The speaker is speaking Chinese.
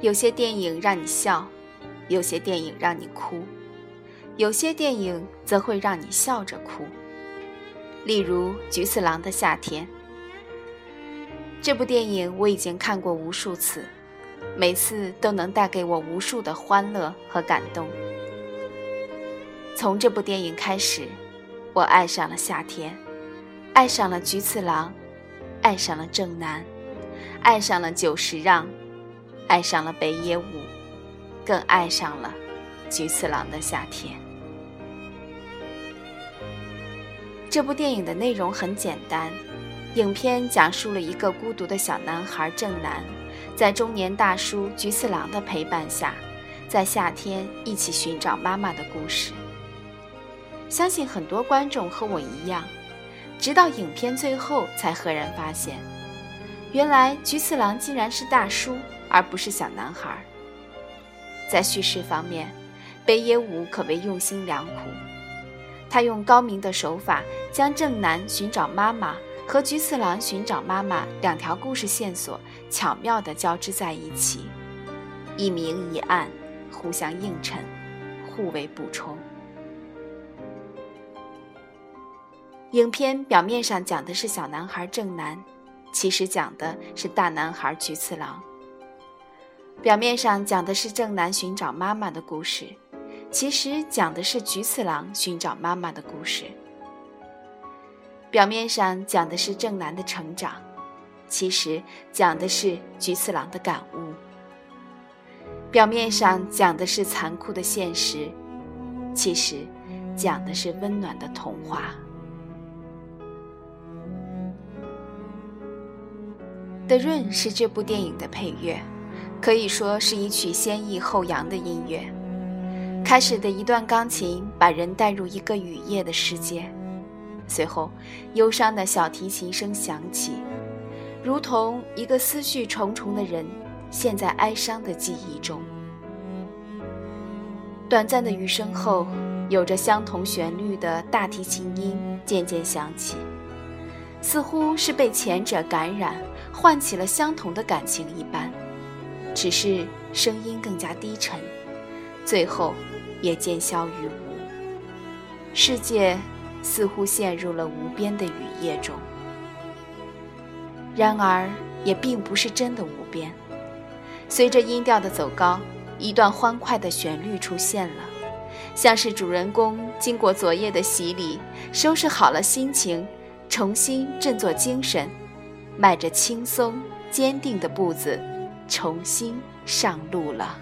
有些电影让你笑，有些电影让你哭，有些电影则会让你笑着哭。例如《菊次郎的夏天》这部电影，我已经看过无数次，每次都能带给我无数的欢乐和感动。从这部电影开始，我爱上了夏天，爱上了菊次郎，爱上了正南，爱上了久石让。爱上了北野武，更爱上了菊次郎的夏天。这部电影的内容很简单，影片讲述了一个孤独的小男孩正南，在中年大叔菊次郎的陪伴下，在夏天一起寻找妈妈的故事。相信很多观众和我一样，直到影片最后才赫然发现，原来菊次郎竟然是大叔。而不是小男孩。在叙事方面，北野武可谓用心良苦。他用高明的手法，将正南寻找妈妈和菊次郎寻找妈妈两条故事线索巧妙地交织在一起，一明一暗，互相映衬，互为补充。影片表面上讲的是小男孩正南，其实讲的是大男孩菊次郎。表面上讲的是正南寻找妈妈的故事，其实讲的是菊次郎寻找妈妈的故事。表面上讲的是正南的成长，其实讲的是菊次郎的感悟。表面上讲的是残酷的现实，其实讲的是温暖的童话。德润是这部电影的配乐。可以说是一曲先抑后扬的音乐。开始的一段钢琴把人带入一个雨夜的世界，随后忧伤的小提琴声响起，如同一个思绪重重的人陷在哀伤的记忆中。短暂的雨声后，有着相同旋律的大提琴音渐渐响起，似乎是被前者感染，唤起了相同的感情一般。只是声音更加低沉，最后也渐消于无。世界似乎陷入了无边的雨夜中，然而也并不是真的无边。随着音调的走高，一段欢快的旋律出现了，像是主人公经过昨夜的洗礼，收拾好了心情，重新振作精神，迈着轻松坚定的步子。重新上路了。